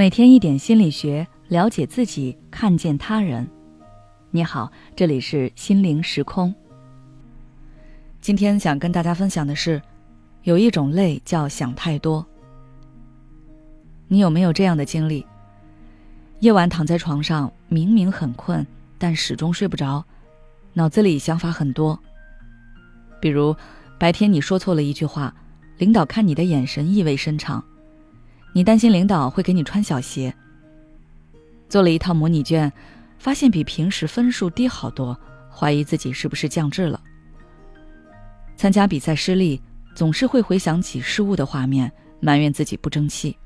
每天一点心理学，了解自己，看见他人。你好，这里是心灵时空。今天想跟大家分享的是，有一种累叫想太多。你有没有这样的经历？夜晚躺在床上，明明很困，但始终睡不着，脑子里想法很多。比如，白天你说错了一句话，领导看你的眼神意味深长。你担心领导会给你穿小鞋。做了一套模拟卷，发现比平时分数低好多，怀疑自己是不是降智了。参加比赛失利，总是会回想起失误的画面，埋怨自己不争气。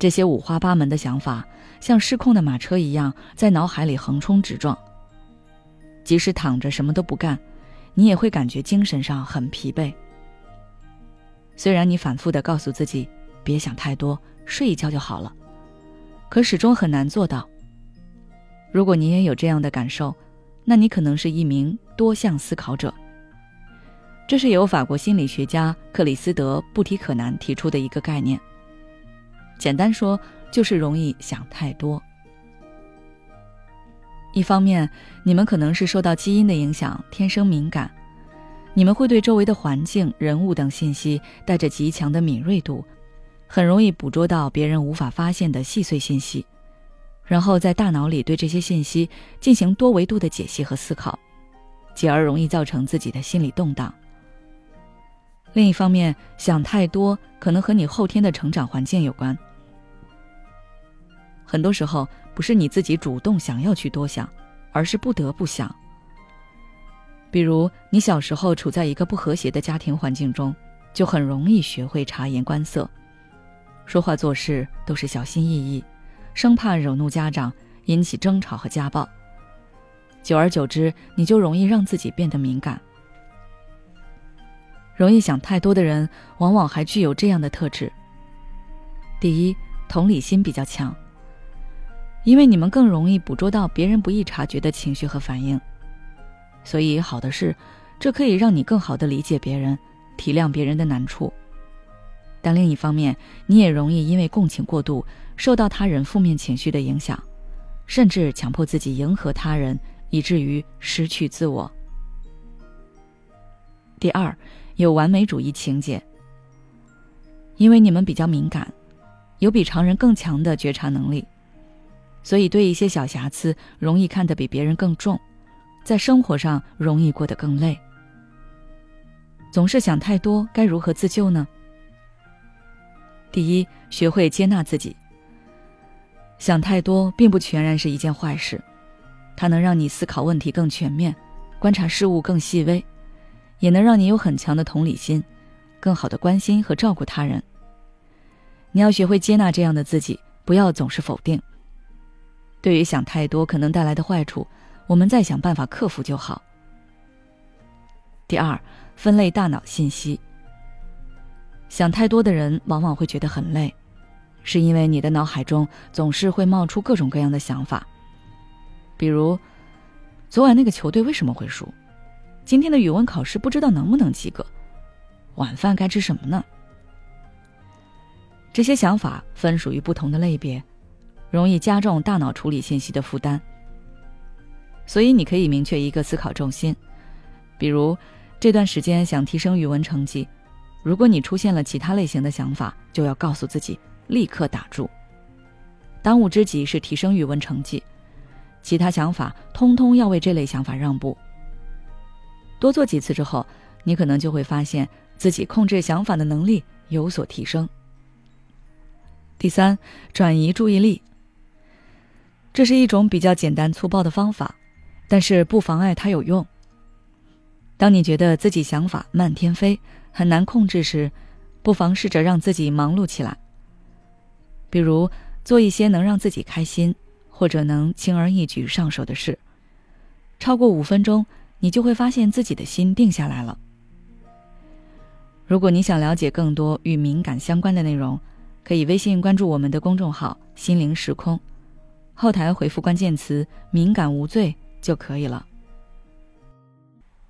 这些五花八门的想法，像失控的马车一样在脑海里横冲直撞。即使躺着什么都不干，你也会感觉精神上很疲惫。虽然你反复的告诉自己。别想太多，睡一觉就好了。可始终很难做到。如果你也有这样的感受，那你可能是一名多项思考者。这是由法国心理学家克里斯德·布提可南提出的一个概念。简单说，就是容易想太多。一方面，你们可能是受到基因的影响，天生敏感，你们会对周围的环境、人物等信息带着极强的敏锐度。很容易捕捉到别人无法发现的细碎信息，然后在大脑里对这些信息进行多维度的解析和思考，继而容易造成自己的心理动荡。另一方面，想太多可能和你后天的成长环境有关。很多时候不是你自己主动想要去多想，而是不得不想。比如你小时候处在一个不和谐的家庭环境中，就很容易学会察言观色。说话做事都是小心翼翼，生怕惹怒家长，引起争吵和家暴。久而久之，你就容易让自己变得敏感。容易想太多的人，往往还具有这样的特质：第一，同理心比较强，因为你们更容易捕捉到别人不易察觉的情绪和反应，所以好的是，这可以让你更好的理解别人，体谅别人的难处。但另一方面，你也容易因为共情过度，受到他人负面情绪的影响，甚至强迫自己迎合他人，以至于失去自我。第二，有完美主义情节。因为你们比较敏感，有比常人更强的觉察能力，所以对一些小瑕疵容易看得比别人更重，在生活上容易过得更累。总是想太多，该如何自救呢？第一，学会接纳自己。想太多并不全然是一件坏事，它能让你思考问题更全面，观察事物更细微，也能让你有很强的同理心，更好的关心和照顾他人。你要学会接纳这样的自己，不要总是否定。对于想太多可能带来的坏处，我们再想办法克服就好。第二，分类大脑信息。想太多的人往往会觉得很累，是因为你的脑海中总是会冒出各种各样的想法，比如，昨晚那个球队为什么会输？今天的语文考试不知道能不能及格？晚饭该吃什么呢？这些想法分属于不同的类别，容易加重大脑处理信息的负担。所以你可以明确一个思考重心，比如这段时间想提升语文成绩。如果你出现了其他类型的想法，就要告诉自己立刻打住。当务之急是提升语文成绩，其他想法通通要为这类想法让步。多做几次之后，你可能就会发现自己控制想法的能力有所提升。第三，转移注意力。这是一种比较简单粗暴的方法，但是不妨碍它有用。当你觉得自己想法漫天飞。很难控制时，不妨试着让自己忙碌起来。比如做一些能让自己开心，或者能轻而易举上手的事。超过五分钟，你就会发现自己的心定下来了。如果你想了解更多与敏感相关的内容，可以微信关注我们的公众号“心灵时空”，后台回复关键词“敏感无罪”就可以了。